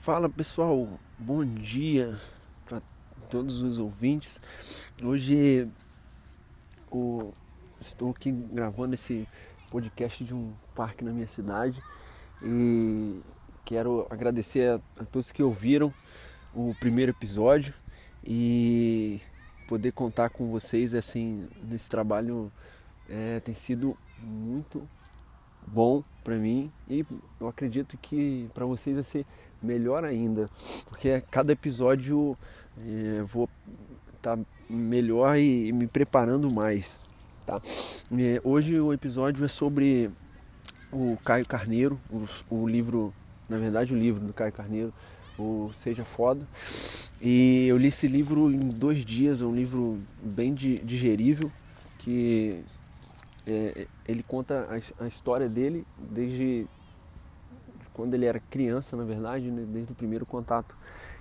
Fala pessoal, bom dia para todos os ouvintes. Hoje estou aqui gravando esse podcast de um parque na minha cidade e quero agradecer a, a todos que ouviram o primeiro episódio e poder contar com vocês assim nesse trabalho é, tem sido muito bom para mim e eu acredito que para vocês vai ser melhor ainda, porque cada episódio é, vou estar tá melhor e, me preparando mais. Tá? É, hoje o episódio é sobre o Caio Carneiro, o, o, livro, na verdade o livro do Caio Carneiro, o Seja Foda. E eu li esse livro em dois dias, é um livro bem digerível, que é, ele conta a, a, história dele desde quando ele era criança, na verdade, né, desde o primeiro contato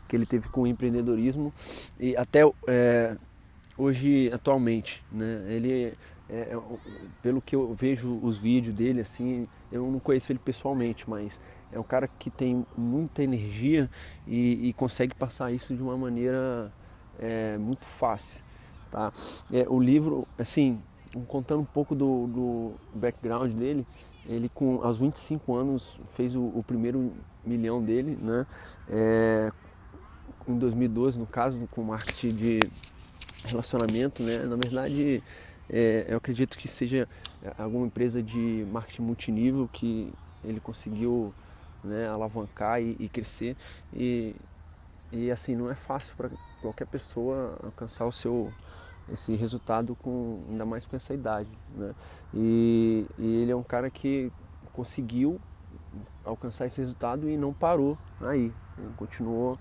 que ele teve com o empreendedorismo e até é, hoje, atualmente. Né? Ele, é, é pelo que eu vejo os vídeos dele, assim, eu não conheço ele pessoalmente, mas é um cara que tem muita energia e, e consegue passar isso de uma maneira é, muito fácil. Tá? É, o livro, assim, contando um pouco do, do background dele, ele com aos 25 anos fez o, o primeiro milhão dele, né? É, em 2012, no caso, com marketing de relacionamento, né? Na verdade, é, eu acredito que seja alguma empresa de marketing multinível que ele conseguiu né, alavancar e, e crescer e, e assim não é fácil para qualquer pessoa alcançar o seu esse resultado com ainda mais com essa idade, né? E, e ele é um cara que conseguiu alcançar esse resultado e não parou aí, ele continuou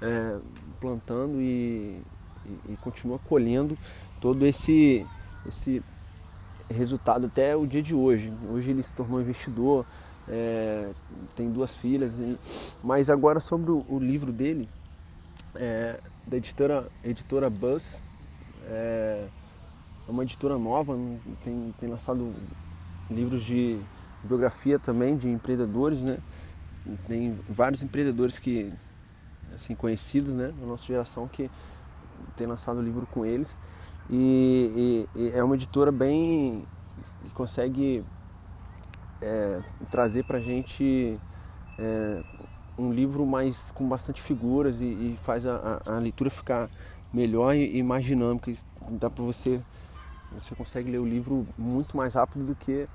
é, plantando e, e, e, continua colhendo todo esse esse resultado até o dia de hoje. Hoje ele se tornou investidor, é, tem duas filhas, e, mas agora sobre o, o livro dele, é, da editora, editora Buzz, é, é uma editora nova, tem, tem lançado livros de biografia também de empreendedores, né? Tem vários empreendedores que assim conhecidos, né, da nossa geração que tem lançado livro com eles e, e, e é uma editora bem que consegue é, trazer para gente é, um livro mais com bastante figuras e, e faz a, a, a leitura ficar melhor e mais dinâmica. Dá para você, você consegue ler o livro muito mais rápido do que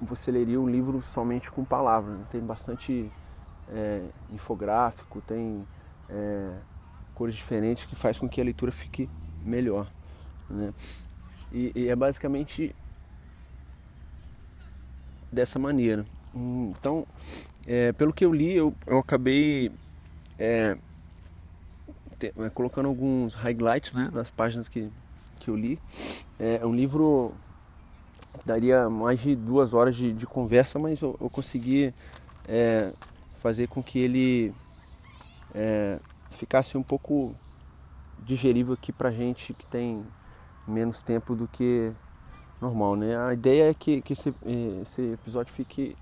você leria um livro somente com palavras. Tem bastante é, infográfico, tem é, cores diferentes que faz com que a leitura fique melhor. Né? E, e é basicamente dessa maneira. Então, é, pelo que eu li, eu, eu acabei é, é, colocando alguns highlights né, nas páginas que, que eu li. É, é um livro daria mais de duas horas de, de conversa, mas eu, eu consegui é, fazer com que ele é, ficasse um pouco digerível aqui pra gente que tem menos tempo do que normal, né? A ideia é que, que esse, é, esse episódio fique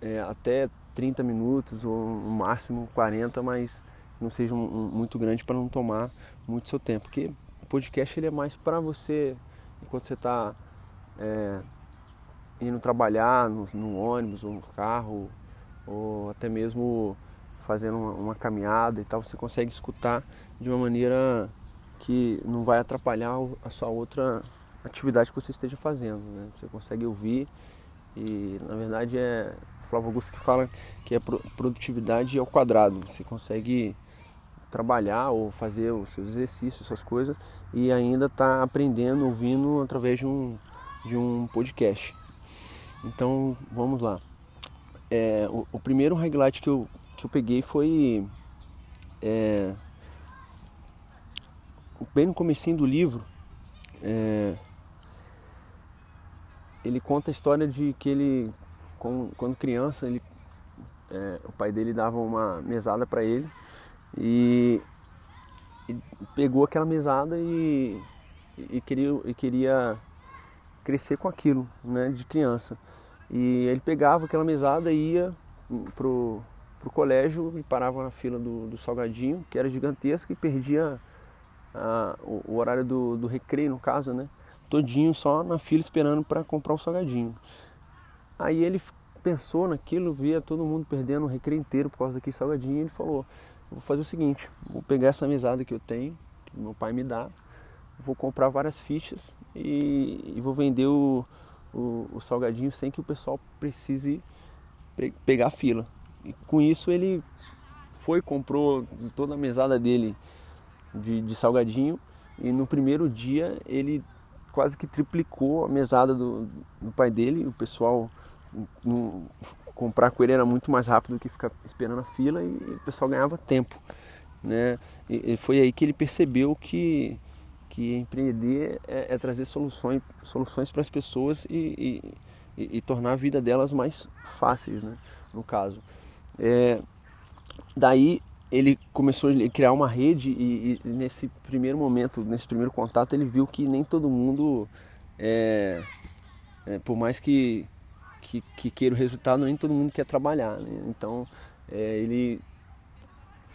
é, até 30 minutos ou no máximo 40, mas não seja um, um, muito grande para não tomar muito seu tempo. Porque o podcast ele é mais para você, enquanto você está é, indo trabalhar no, no, ônibus ou no carro, ou até mesmo fazendo uma, uma, caminhada e tal, você consegue escutar de uma maneira que não vai atrapalhar a sua outra atividade que você esteja fazendo. Né? Você consegue ouvir e na verdade é Flávio Augusto que fala que é produtividade ao quadrado. Você consegue trabalhar ou fazer os seus exercícios, essas coisas, e ainda está aprendendo, ouvindo através de um, de um podcast. Então vamos lá. É, o, o, primeiro highlight que eu, que eu peguei foi é, bem no comecinho do livro. É, ele conta a história de que ele, quando criança, ele, é, o pai dele dava uma mesada para ele e, e pegou aquela mesada e, e, queria, e queria crescer com aquilo, né, de criança. E ele pegava aquela mesada e ia pro, para o colégio e parava na fila do, do salgadinho, que era gigantesca, e perdia a, o, o, horário do, do recreio, no caso, né? Todinho só na fila esperando para comprar o salgadinho. Aí ele pensou naquilo, via todo mundo perdendo o recreio inteiro por causa daquele salgadinho, e ele falou, vou fazer o seguinte, vou pegar essa mesada que eu tenho, que meu pai me dá, vou comprar várias fichas e, e vou vender o, o, o, salgadinho sem que o pessoal precise pegar fila. E com isso ele foi, comprou toda a mesada dele de, de salgadinho e no primeiro dia ele quase que triplicou a mesada do, do pai dele. O pessoal comprar com ele era muito mais rápido do que ficar esperando a fila e o pessoal ganhava tempo. Né? E, e foi aí que ele percebeu que, que empreender é, é trazer soluções, soluções para as pessoas e, e, e, tornar a vida delas mais fáceis, né? no caso. É, daí ele começou a criar uma rede e, e, nesse primeiro momento, nesse primeiro contato, ele viu que nem todo mundo, é, é, por mais que, que, que, queira o resultado, nem todo mundo quer trabalhar. Né? Então é, ele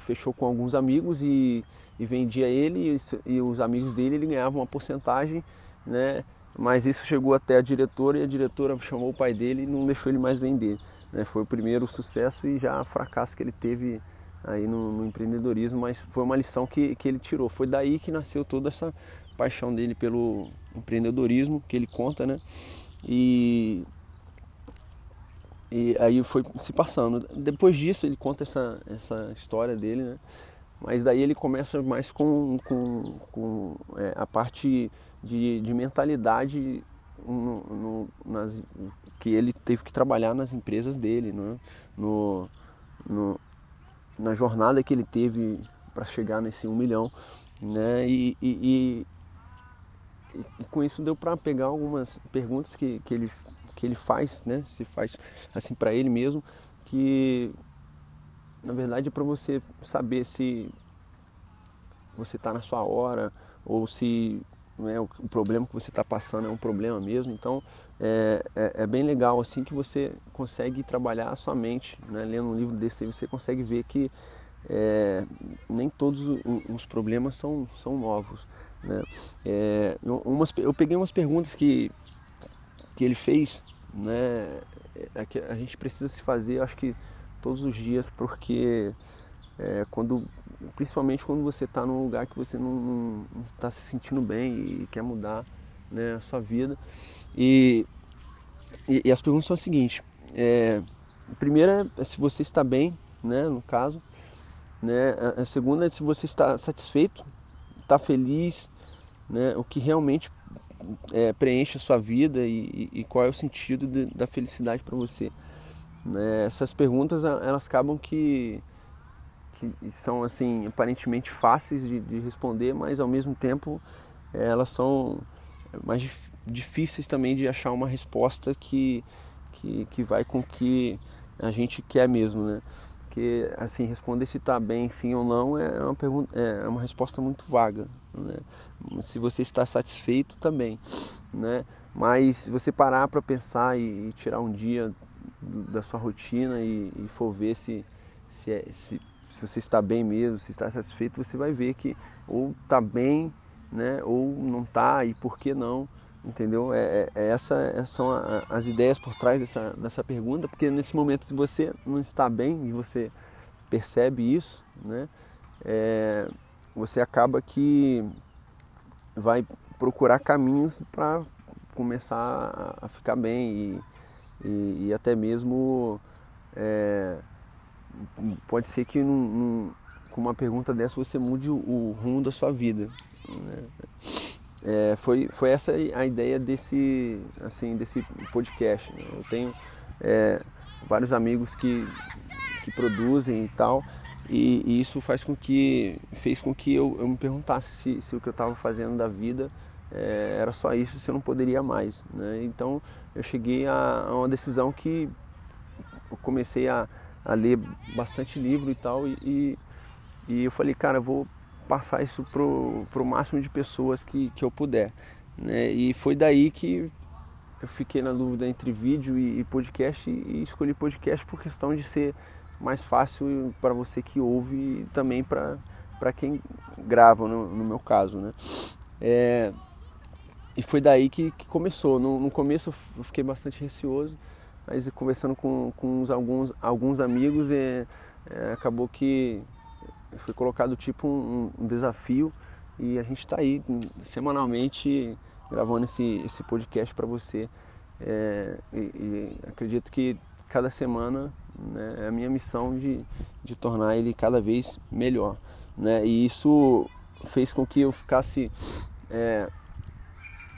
fechou com alguns amigos e, e vendia ele e, e, os amigos dele, ele ganhava uma porcentagem, né? mas isso chegou até a diretora e a diretora chamou o pai dele e não deixou ele mais vender. Né? Foi o primeiro sucesso e já fracasso que ele teve aí no, no, empreendedorismo, mas foi uma lição que, que ele tirou. Foi daí que nasceu toda essa paixão dele pelo empreendedorismo que ele conta, né? E, e aí foi se passando. Depois disso ele conta essa, essa história dele, né? Mas daí ele começa mais com, com, com é, a parte de, de mentalidade no, no, nas, que ele teve que trabalhar nas empresas dele, né? no, no, na jornada que ele teve para chegar nesse um milhão, né? E, e, e, e com isso deu para pegar algumas perguntas que, que, ele, que ele faz, né? Se faz assim para ele mesmo, que na verdade é para você saber se você está na sua hora ou se né, o, problema que você está passando é um problema mesmo. Então é, é, é, bem legal assim que você consegue trabalhar a sua mente. Né? Lendo um livro desse você consegue ver que é, nem todos os problemas são, são novos. Né? É, umas, eu peguei umas perguntas que, que ele fez, né? É, que a gente precisa se fazer, acho que todos os dias, porque é, quando, principalmente quando você está num lugar que você não está se sentindo bem e quer mudar né, a sua vida. E, e, e as perguntas são as seguintes. É, a primeira é se você está bem, né, no caso. Né? A, a segunda é se você está satisfeito, está feliz, né, o que realmente é, preenche a sua vida e, e, qual é o sentido de, da felicidade para você. Né? Essas perguntas elas acabam que, que são assim aparentemente fáceis de, de responder, mas ao mesmo tempo elas são mais difíceis também de achar uma resposta que, que, que vai com que a gente quer mesmo, né? Porque, assim, responder se está bem, sim ou não, é uma, pergunta, é uma resposta muito vaga, né? Se você está satisfeito, também, né? Mas se você parar para pensar e, e, tirar um dia da sua rotina e, e for ver se, se, é, se, se você está bem mesmo, se está satisfeito, você vai ver que ou está bem né? Ou não tá e por que não? Entendeu? É, é, é essa é, são as ideias por trás dessa, dessa pergunta, porque nesse momento se você não está bem e você percebe isso, né? É, você acaba que vai procurar caminhos para começar a ficar bem e, e, e até mesmo é, pode ser que num, num, com uma pergunta dessa você mude o, o rumo da sua vida. Né? É, foi, foi essa a ideia desse, assim, desse podcast. Né? Eu tenho é, vários amigos que, que produzem e tal, e, e, isso faz com que, fez com que eu, eu me perguntasse se, se o que eu estava fazendo da vida é, era só isso, se eu não poderia mais. Né? Então eu cheguei a, a, uma decisão que eu comecei a, a ler bastante livro e tal, e, e, e eu falei, cara, eu vou passar isso pro, pro máximo de pessoas que, que eu puder. Né? E foi daí que eu fiquei na dúvida entre vídeo e, e podcast e escolhi podcast por questão de ser mais fácil para você que ouve e também para quem grava, no, no, meu caso. Né? É, e foi daí que, que começou. No, no, começo eu fiquei bastante receoso, mas conversando com, com uns, alguns, alguns amigos, é, é, acabou que foi colocado tipo um, um desafio e a gente está aí semanalmente gravando esse, esse podcast para você. É, e, e, acredito que cada semana né, é a minha missão de, de tornar ele cada vez melhor. Né? E isso fez com que eu ficasse é,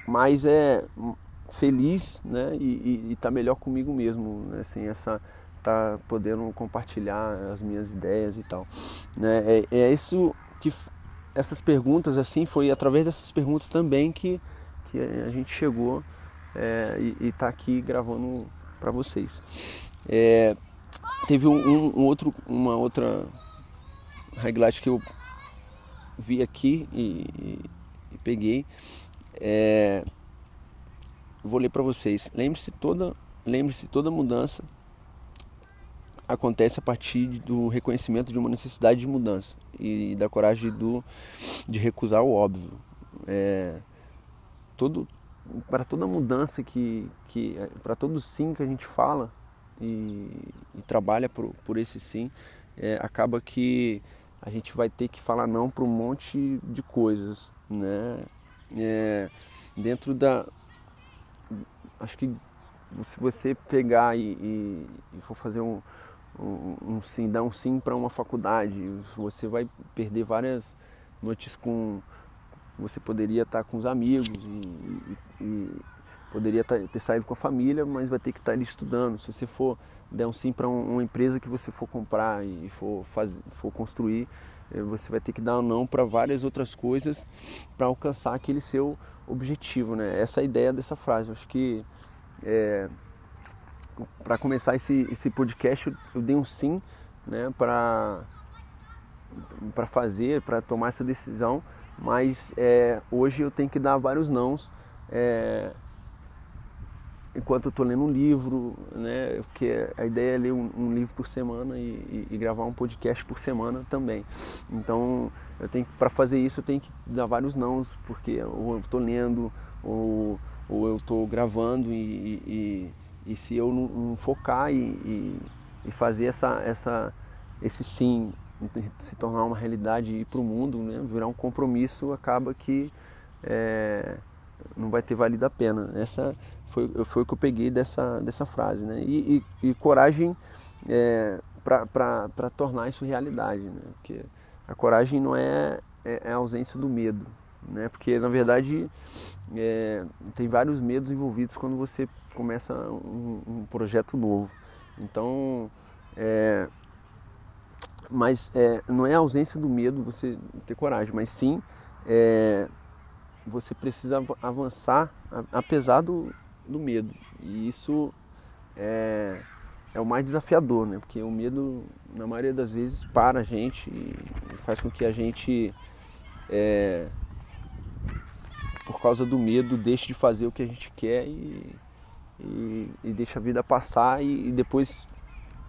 mais é, feliz né? e estar tá melhor comigo mesmo. Assim, essa, tá podendo compartilhar as minhas ideias e tal. Né? É, é isso que essas perguntas assim foi através dessas perguntas também que, que a gente chegou é, e está aqui gravando para vocês. É, teve um, um, outro, uma outra highlight que eu vi aqui e, e, e peguei. É, vou ler para vocês. Lembre-se toda, lembre-se toda mudança acontece a partir do reconhecimento de uma necessidade de mudança e da coragem do, de recusar o óbvio. É, todo, para toda mudança que, que para todo sim que a gente fala e, e trabalha por, por esse sim, é, acaba que a gente vai ter que falar não para um monte de coisas, né? É, dentro da, acho que se você pegar e, e, e for fazer um, um, um sim, dar um sim para uma faculdade, você vai perder várias noites com. Você poderia estar com os amigos e, e, e poderia ter saído com a família, mas vai ter que estar ali estudando. Se você for der um sim para uma empresa que você for comprar e for, fazer, for construir, eh, você vai ter que dar um não para várias outras coisas para alcançar aquele seu objetivo. Né? Essa é a ideia dessa frase. Eu acho que é, para começar esse, esse podcast, eu dei um sim né, para fazer, para tomar essa decisão, mas é, hoje eu tenho que dar vários nãos é, enquanto eu estou lendo um livro, né, porque a ideia é ler um, um livro por semana e, e, e, gravar um podcast por semana também. Então, eu tenho para fazer isso eu tenho que dar vários nãos, porque ou eu estou lendo ou, ou eu estou gravando e, e e se eu não, não focar e, e, e, fazer essa, essa, esse sim se tornar uma realidade e ir para o mundo, né, virar um compromisso, acaba que é, não vai ter valido a pena. Essa foi, foi o que eu peguei dessa, dessa frase. Né? E, e, e coragem é, para tornar isso realidade. Né? Porque a coragem não é, é, é a ausência do medo né? Porque na verdade é, tem vários medos envolvidos quando você começa um, um projeto novo. Então, é, mas é, não é a ausência do medo você ter coragem, mas sim é, você precisa avançar apesar do, do medo. E isso é, é o mais desafiador, né? Porque o medo, na maioria das vezes, para a gente e faz com que a gente é, por causa do medo, deixe de fazer o que a gente quer e, e, e deixa a vida passar e, e, depois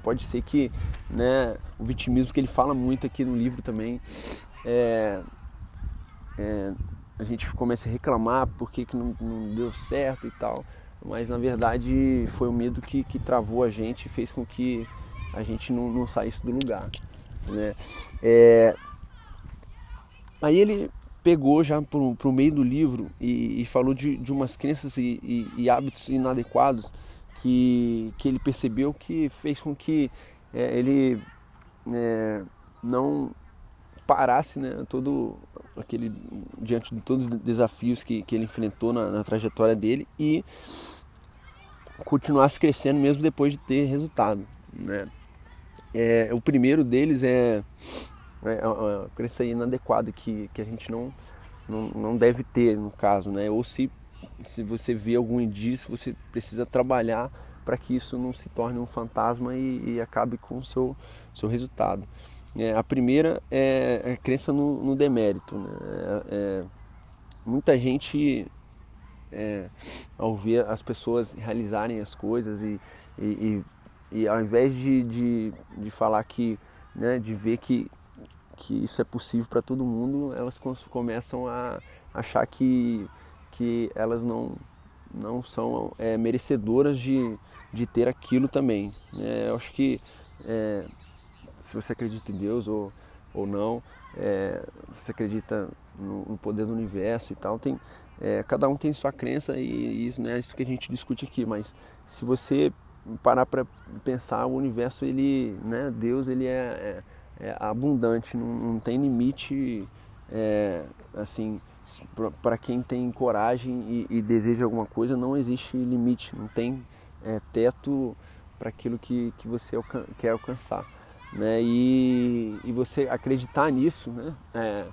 pode ser que né, o vitimismo que ele fala muito aqui no livro também é, é, a gente comece a reclamar porque que não, não, deu certo e tal mas na verdade foi o medo que, que travou a gente e fez com que a gente não, não saísse do lugar né? É, aí ele pegou já para o meio do livro e, e falou de, de umas crenças e, e, e, hábitos inadequados que, que ele percebeu que fez com que é, ele é, não parasse né, todo aquele diante de todos os desafios que, que ele enfrentou na, na trajetória dele e continuasse crescendo mesmo depois de ter resultado. Né? É, o primeiro deles é né, é uma crença inadequada que, que a gente não, não, não deve ter no caso, né? Ou se, se você vê algum indício, você precisa trabalhar para que isso não se torne um fantasma e, e acabe com o seu, seu resultado. É, a primeira é a crença no, no demérito. Né? É, é, muita gente, é, ao ver as pessoas realizarem as coisas e, e, e ao invés de, de, de falar que, né, de ver que, que isso é possível para todo mundo, elas começam a achar que, que elas não, não são é, merecedoras de, de ter aquilo também. É, eu acho que é, se você acredita em Deus ou, ou não, é, você acredita no, no, poder do universo e tal, tem, é, cada um tem sua crença e isso, né, isso que a gente discute aqui, mas se você parar para pensar, o universo, ele, né, Deus, ele é, é, abundante, não, não, tem limite, é, assim, para quem tem coragem e, e, deseja alguma coisa, não existe limite, não tem é, teto para aquilo que, que você quer alcançar. Né? E, e você acreditar nisso, né? É,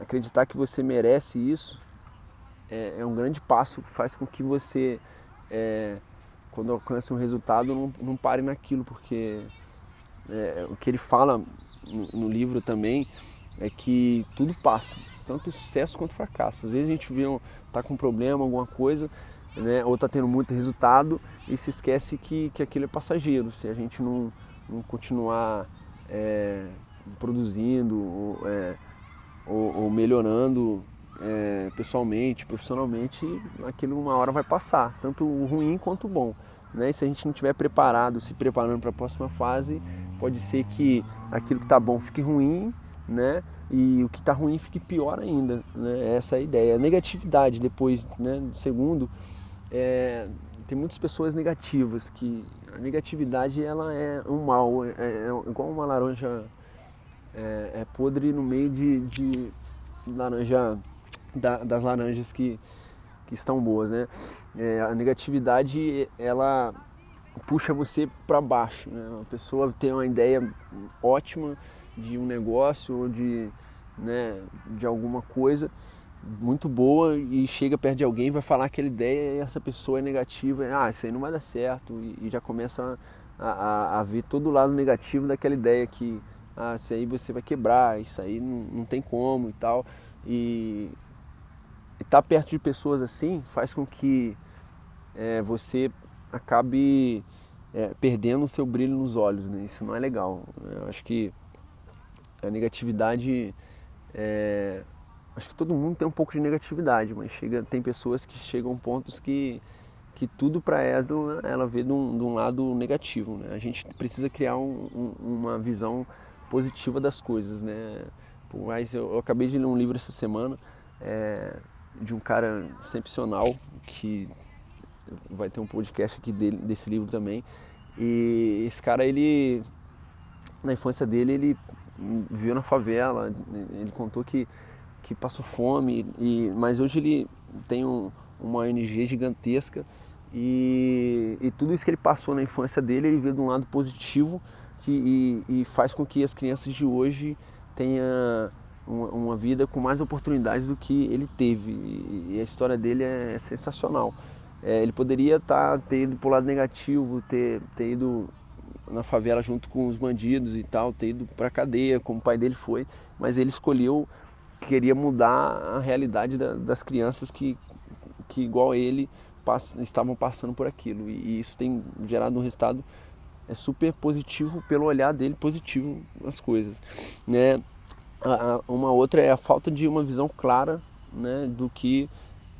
acreditar que você merece isso, é, é, um grande passo que faz com que você, é, quando alcança um resultado, não, não pare naquilo, porque é, o que ele fala no, no livro também é que tudo passa tanto sucesso quanto fracasso. Às vezes a gente vê um, tá com um problema, alguma coisa, né, ou está tendo muito resultado e se esquece que, que aquilo é passageiro. Se a gente não, não continuar é, produzindo ou, é, ou, ou melhorando é, pessoalmente, profissionalmente, aquilo uma hora vai passar, tanto o ruim quanto o bom. Né? E se a gente não estiver preparado, se preparando para a próxima fase, pode ser que aquilo que está bom fique ruim né? E o que está ruim fique pior ainda, né? Essa é a ideia. A negatividade depois, né? Segundo, é, tem muitas pessoas negativas que a negatividade ela é um mal, é, é igual uma laranja é, é, podre no meio de, de laranja da, das laranjas que, que estão boas, né? É, a negatividade ela puxa você para baixo, né? A pessoa tem uma ideia ótima de um negócio ou de, né, de alguma coisa muito boa e chega perto de alguém vai falar aquela ideia e essa pessoa é negativa, ah, isso aí não vai dar certo e, e já começa a, a, a, ver todo o lado negativo daquela ideia que ah, isso aí você vai quebrar, isso aí não, não tem como e tal. E estar perto de pessoas assim faz com que é, você acabe é, perdendo o seu brilho nos olhos, né? Isso não é legal. Eu acho que a negatividade é, acho que todo mundo tem um pouco de negatividade, mas chega, tem pessoas que chegam a pontos que, que tudo para ela, ela vê de um, de um lado negativo. Né? A gente precisa criar um, um, uma visão positiva das coisas. Né? Por eu, eu, acabei de ler um livro essa semana é, de um cara excepcional que vai ter um podcast aqui dele, desse livro também. E esse cara, ele na infância dele, ele viveu na favela, ele contou que, que passou fome, e, mas hoje ele tem um, uma ONG gigantesca e, e, tudo isso que ele passou na infância dele, ele vê de um lado positivo que, e, e faz com que as crianças de hoje tenham uma, vida com mais oportunidades do que ele teve. E, e a história dele é, sensacional. É, ele poderia tá, ter ido para o lado negativo, ter, ter ido na favela junto com os bandidos e tal, ter ido para cadeia, como o pai dele foi, mas ele escolheu, queria mudar a realidade da, das crianças que, que igual ele pass, estavam passando por aquilo e, isso tem gerado um resultado é super positivo pelo olhar dele positivo nas coisas, né? Uma outra é a falta de uma visão clara, né, do que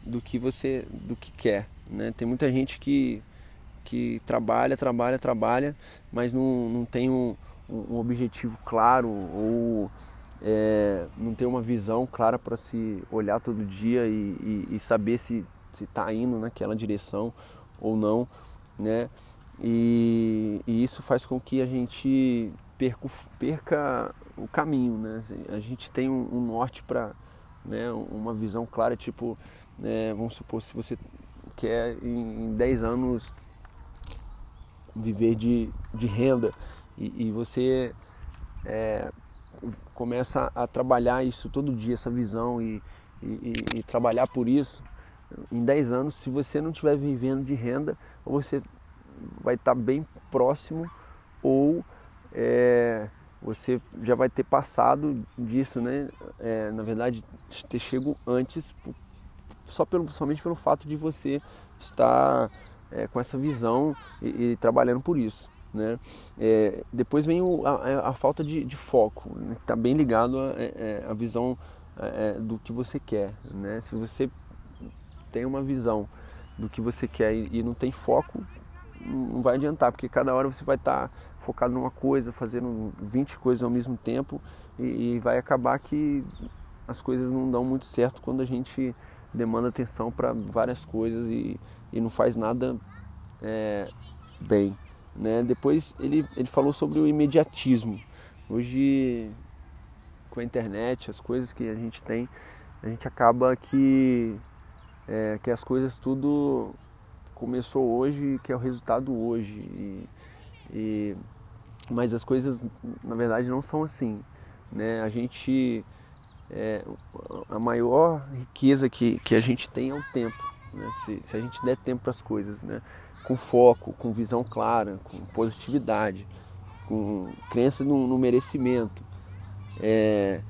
do que você do que quer, né? Tem muita gente que que trabalha, trabalha, trabalha, mas não, não tem um, um objetivo claro ou é, não tem uma visão clara para se olhar todo dia e, e, e saber se está indo naquela direção ou não, né? E, e, isso faz com que a gente perca o caminho, né? A gente tem um, um norte para, né? Uma visão clara, tipo, né? vamos supor se você quer em, em 10 anos viver de, de renda e, e você é, começa a trabalhar isso todo dia, essa visão e, e, e, trabalhar por isso, em 10 anos, se você não estiver vivendo de renda, você vai estar bem próximo ou é, você já vai ter passado disso, né? É, na verdade, ter chego antes, só pelo, somente pelo fato de você estar é, com essa visão e, e, trabalhando por isso. Né? É, depois vem o, a, a, falta de, de foco, está né? Tá bem ligado à é, é, visão é, do que você quer. Né? Se você tem uma visão do que você quer e não tem foco, não vai adiantar, porque cada hora você vai estar tá focado numa coisa, fazendo 20 coisas ao mesmo tempo e, e vai acabar que as coisas não dão muito certo quando a gente demanda atenção para várias coisas e, e, não faz nada é, bem. Né? Depois ele, ele falou sobre o imediatismo. Hoje, com a internet, as coisas que a gente tem, a gente acaba que, é, que as coisas tudo começou hoje, que é o resultado hoje. E, e, mas as coisas, na verdade, não são assim. Né? A gente é, a maior riqueza que, que a gente tem é o tempo. Né? Se, se a gente der tempo para as coisas, né? com foco, com visão clara, com positividade, com crença no, no merecimento, é,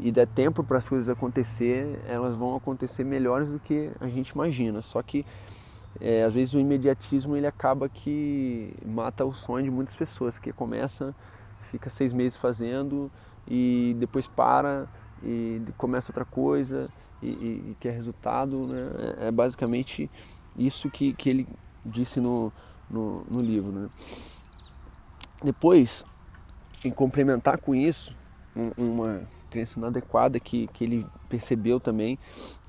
e der tempo para as coisas acontecer, elas vão acontecer melhores do que a gente imagina. Só que é, às vezes o imediatismo ele acaba que mata o sonho de muitas pessoas, que começa, fica seis meses fazendo e depois para e começa outra coisa e, e, e quer resultado. Né? É, é basicamente isso que, que ele disse no, no, no livro. Né? Depois, em complementar com isso, um, uma crença inadequada que, que ele percebeu também,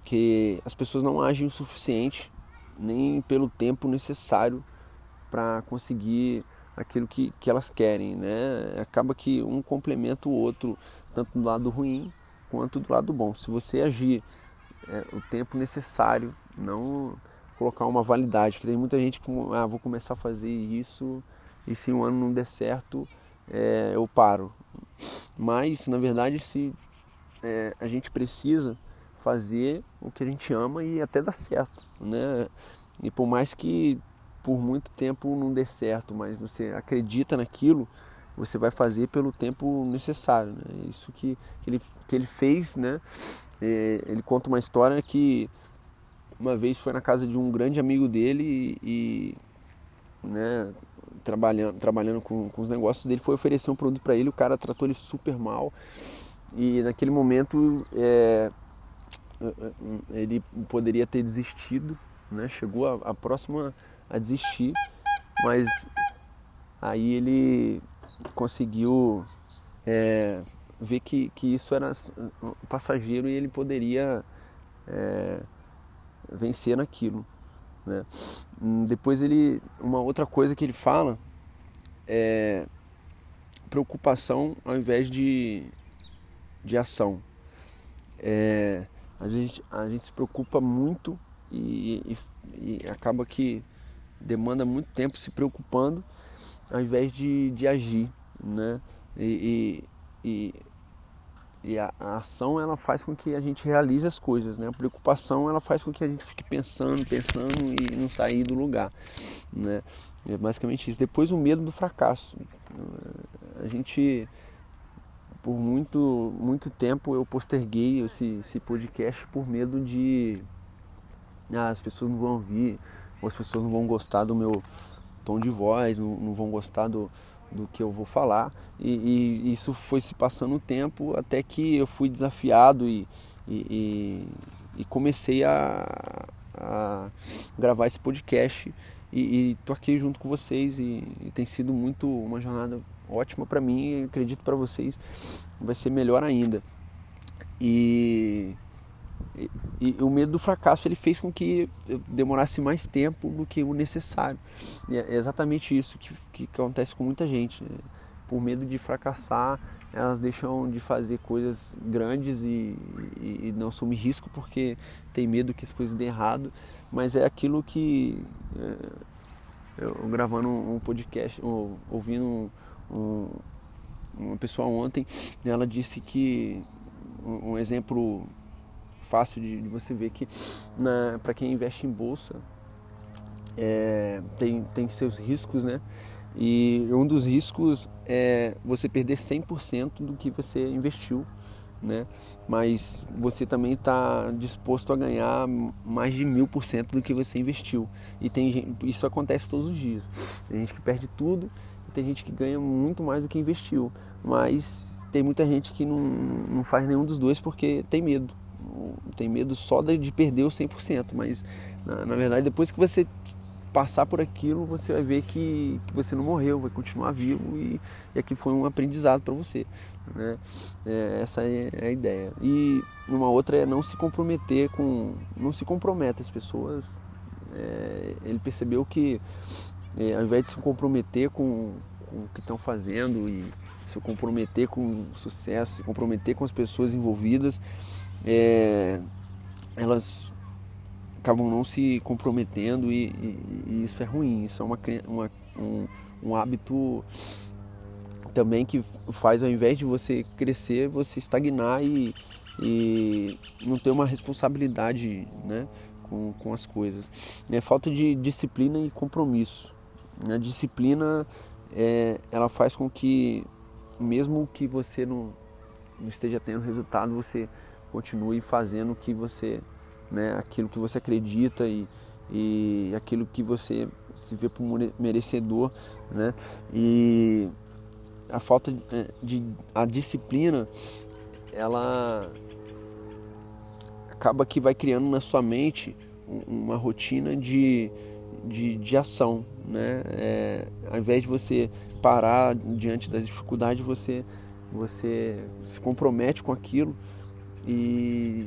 que as pessoas não agem o suficiente nem pelo tempo necessário para conseguir aquilo que, que elas querem, né? Acaba que um complementa o outro, tanto do lado ruim quanto do lado bom. Se você agir é, o tempo necessário, não colocar uma validade, porque tem muita gente que ah, vou começar a fazer isso e se um ano não der certo, é, eu paro. Mas, na verdade, se é, a gente precisa fazer o que a gente ama e até dar certo, né? E por mais que por muito tempo não dê certo, mas você acredita naquilo, você vai fazer pelo tempo necessário. Né? Isso que, ele, que ele fez, né? É, ele conta uma história que uma vez foi na casa de um grande amigo dele e, né, trabalhando, trabalhando com, com os negócios dele, foi oferecer um produto para ele, o cara tratou ele super mal e naquele momento é, ele poderia ter desistido, né? chegou a, a próxima a desistir, mas aí ele conseguiu é, ver que, que isso era passageiro e ele poderia é, vencer naquilo. Né? Depois ele, uma outra coisa que ele fala é preocupação ao invés de, de ação. É, a, gente, a gente se preocupa muito e, e, e acaba que demanda muito tempo se preocupando ao invés de, de agir, né? E, e, e a, a, ação ela faz com que a gente realize as coisas, né? A preocupação ela faz com que a gente fique pensando, pensando e não sair do lugar, né? É basicamente isso. Depois o medo do fracasso. A gente por muito muito tempo eu posterguei esse, esse podcast por medo de ah, as pessoas não vão ouvir, ou as pessoas não vão gostar do meu tom de voz, não, não vão gostar do, do que eu vou falar. E, e, isso foi se passando o tempo até que eu fui desafiado e, e, e comecei a, a, gravar esse podcast. E, estou aqui junto com vocês e, tem sido muito uma jornada ótima para mim acredito para vocês vai ser melhor ainda. E e, e, o medo do fracasso ele fez com que demorasse mais tempo do que o necessário. E é exatamente isso que, que acontece com muita gente. Né? Por medo de fracassar, elas deixam de fazer coisas grandes e, e, e, não assumem risco porque tem medo que as coisas dêem errado. Mas é aquilo que é, eu gravando um podcast, ouvindo um, um, uma pessoa ontem, ela disse que um exemplo fácil de, de você ver que para quem investe em bolsa é, tem, tem seus riscos, né? E um dos riscos é você perder 100% do que você investiu né? Mas você também está disposto a ganhar mais de mil por cento do que você investiu. E tem isso acontece todos os dias. Tem gente que perde tudo tem gente que ganha muito mais do que investiu. Mas tem muita gente que não, não faz nenhum dos dois porque tem medo. Tem medo só de perder o 100%. Mas na, na verdade, depois que você passar por aquilo, você vai ver que, que você não morreu, vai continuar vivo e, e aqui foi um aprendizado para você. Né? É, essa é, é a ideia. E uma outra é não se comprometer com. Não se comprometa as pessoas. É, ele percebeu que é, ao invés de se comprometer com, com o que estão fazendo e se comprometer com o sucesso, se comprometer com as pessoas envolvidas, é, elas acabam não se comprometendo e, e, e, isso é ruim. Isso é uma, uma um, um hábito também que faz ao invés de você crescer, você estagnar e, e não ter uma responsabilidade né, com, com as coisas. É falta de disciplina e compromisso. A disciplina é, ela faz com que, mesmo que você não, não esteja tendo resultado, você continue fazendo o que você, né, aquilo que você acredita e, e aquilo que você se vê por merecedor, né? E a falta de, é, de a disciplina ela acaba que vai criando na sua mente uma rotina de, de, de ação, né? É, ao invés de você parar diante das dificuldades, você, você se compromete com aquilo e,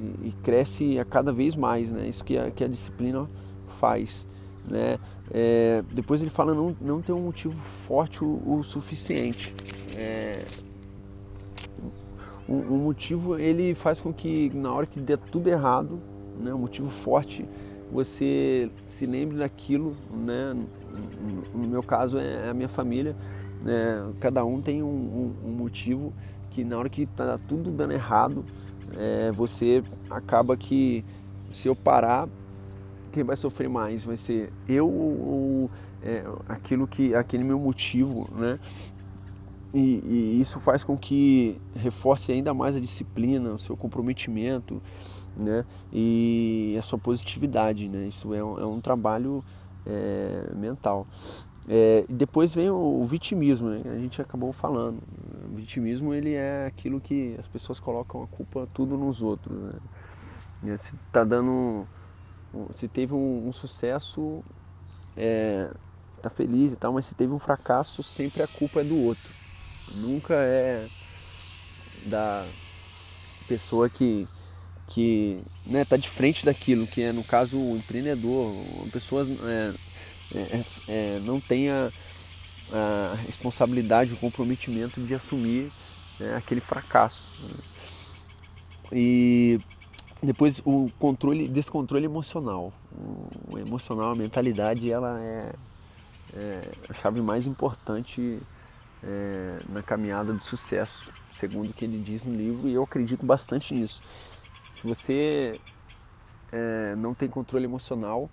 e, e cresce a cada vez mais, né? Isso que a, que a disciplina faz. Né? É, depois ele fala não, não ter um motivo forte o, o suficiente. É, motivo ele faz com que na hora que der tudo errado, né, um motivo forte, você se lembre daquilo. Né? No, meu caso é a minha família. Né? Cada um tem um, um, um motivo que na hora que está tudo dando errado, é, você acaba que se eu parar quem vai sofrer mais vai ser eu ou é, aquilo que aquele meu motivo, né? E, e, isso faz com que reforce ainda mais a disciplina, o seu comprometimento, né? E a sua positividade, né? Isso é um, é um trabalho é, mental. É, depois vem o, o vitimismo, né? A gente acabou falando. O vitimismo ele é aquilo que as pessoas colocam a culpa tudo nos outros, né? Se tá dando se teve um, um sucesso, é, tá feliz e tal, mas se teve um fracasso, sempre a culpa é do outro. Nunca é da pessoa que que né, tá de frente daquilo, que é no caso o empreendedor, uma pessoa é, é, é, não tenha a responsabilidade, o comprometimento de assumir né, aquele fracasso. E depois o controle, descontrole emocional. O emocional, a mentalidade, ela é, é a chave mais importante é, na caminhada do sucesso, segundo o que ele diz no livro, e eu acredito bastante nisso. Se você é, não tem controle emocional,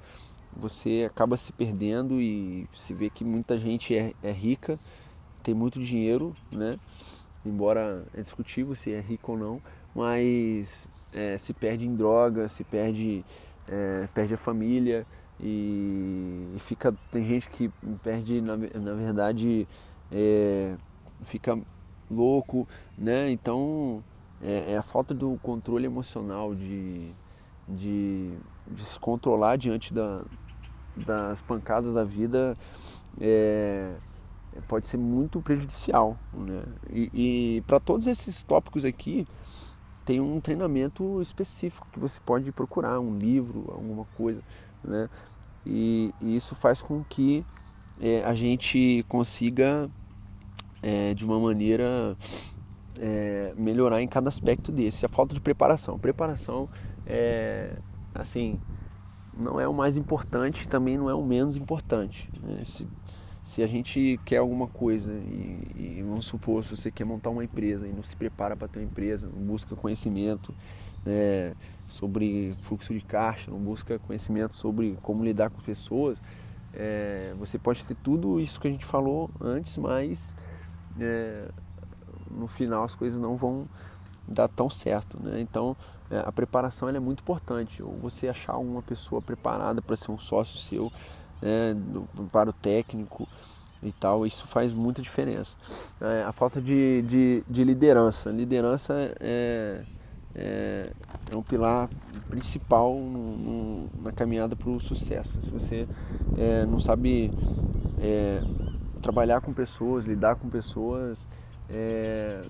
você acaba se perdendo e se vê que muita gente é, é rica, tem muito dinheiro, né? Embora é discutível se é rico ou não, mas é, se perde em droga, se perde, é, perde a família e, e, fica tem gente que perde na, na verdade é, fica louco, né? Então é, é, a falta do controle emocional de, de, de se controlar diante da, das pancadas da vida é, pode ser muito prejudicial. Né? E, e para todos esses tópicos aqui, tem um treinamento específico que você pode procurar, um livro, alguma coisa, né? E, e isso faz com que é, a gente consiga, é, de uma maneira, é, melhorar em cada aspecto desse. A falta de preparação. Preparação é, assim, não é o mais importante, também não é o menos importante. Né? Se, se a gente quer alguma coisa e, e, vamos supor se você quer montar uma empresa e não se prepara para ter uma empresa, não busca conhecimento né, sobre fluxo de caixa, não busca conhecimento sobre como lidar com pessoas, é, você pode ter tudo isso que a gente falou antes, mas é, no final as coisas não vão dar tão certo. Né? Então é, a preparação é muito importante. Ou você achar uma pessoa preparada para ser um sócio seu, né, para o técnico e tal, isso faz muita diferença. É, a falta de, de, de, liderança. Liderança é, é, é um pilar principal no, no, na caminhada para o sucesso. Se você é, não sabe é, trabalhar com pessoas, lidar com pessoas, é,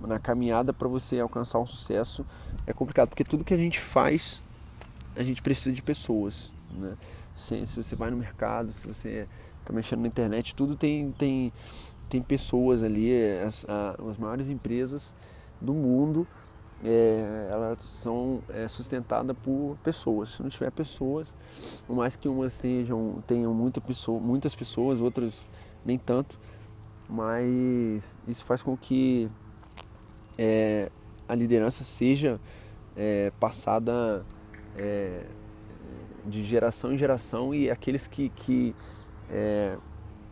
na caminhada para você alcançar um sucesso é complicado, porque tudo que a gente faz, a gente precisa de pessoas. Né? Se, se você vai no mercado, se você está mexendo na internet, tudo tem, tem, tem pessoas ali, as, as maiores empresas do mundo, é, elas são é, sustentadas por pessoas. Se não tiver pessoas, por mais que umas sejam, tenham muita pessoa, muitas pessoas, outras nem tanto, mas isso faz com que é, a liderança seja é, passada é, de geração em geração e aqueles que, que é,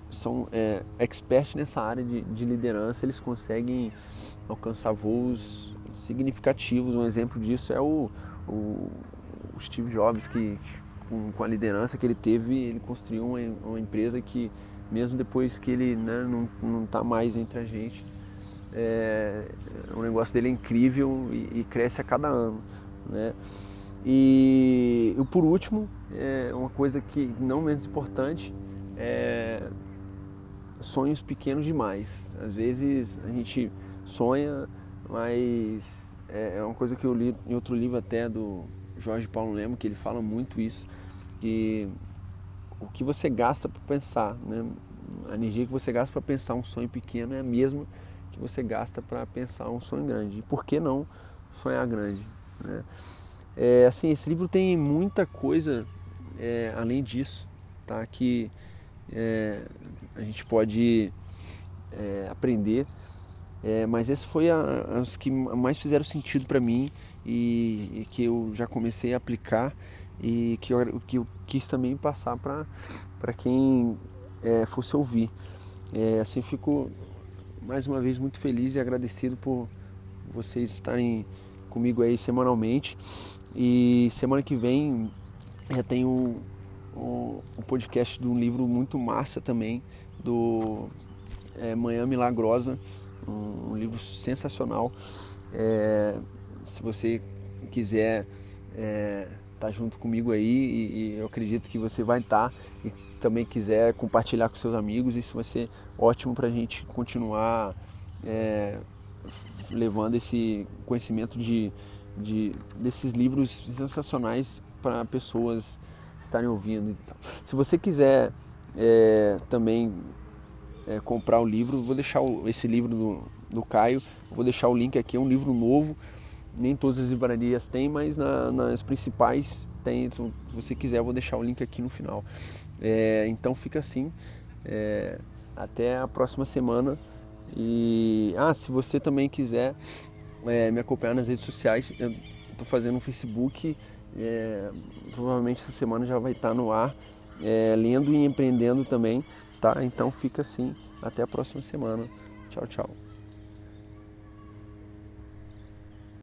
são é, experts nessa área de, de, liderança, eles conseguem alcançar voos significativos. Um exemplo disso é o, o, o Steve Jobs, que com, com, a liderança que ele teve, ele construiu uma, uma empresa que mesmo depois que ele né, não está mais entre a gente. É, o negócio dele é incrível e, e cresce a cada ano. Né? E, e, por último, é uma coisa que não menos importante é sonhos pequenos demais. Às vezes a gente sonha, mas é, é uma coisa que eu li em outro livro até do Jorge Paulo Lemo, que ele fala muito isso, que o que você gasta para pensar, né? a energia que você gasta para pensar um sonho pequeno é a mesma que você gasta para pensar um sonho grande. E por que não sonhar grande? Né? É, assim, esse livro tem muita coisa é, além disso, tá? Que é, a gente pode é, aprender. É, mas esse foi a, os que mais fizeram sentido para mim e, e, que eu já comecei a aplicar e que eu, que eu quis também passar para quem é, fosse ouvir. É, assim, fico mais uma vez muito feliz e agradecido por vocês estarem comigo aí semanalmente. E semana que vem já um, um podcast de um livro muito massa também, do é, Manhã Milagrosa, um, um livro sensacional. É, se você quiser é, tá junto comigo aí e, e eu acredito que você vai estar tá, e também quiser compartilhar com seus amigos, isso vai ser ótimo para a gente continuar é, levando esse conhecimento de, de, desses livros sensacionais para pessoas estarem ouvindo. Se você quiser é, também é, comprar o livro, vou deixar o, esse livro do, do Caio, vou deixar o link aqui, é um livro novo nem todas as livrarias têm, mas na, nas principais tem. Se você quiser, eu vou deixar o link aqui no final. É, então fica assim. É, até a próxima semana. E ah, se você também quiser é, me acompanhar nas redes sociais, eu estou fazendo um Facebook. É, provavelmente essa semana já vai estar no ar, é, lendo e empreendendo também, tá? Então fica assim. Até a próxima semana. Tchau, tchau.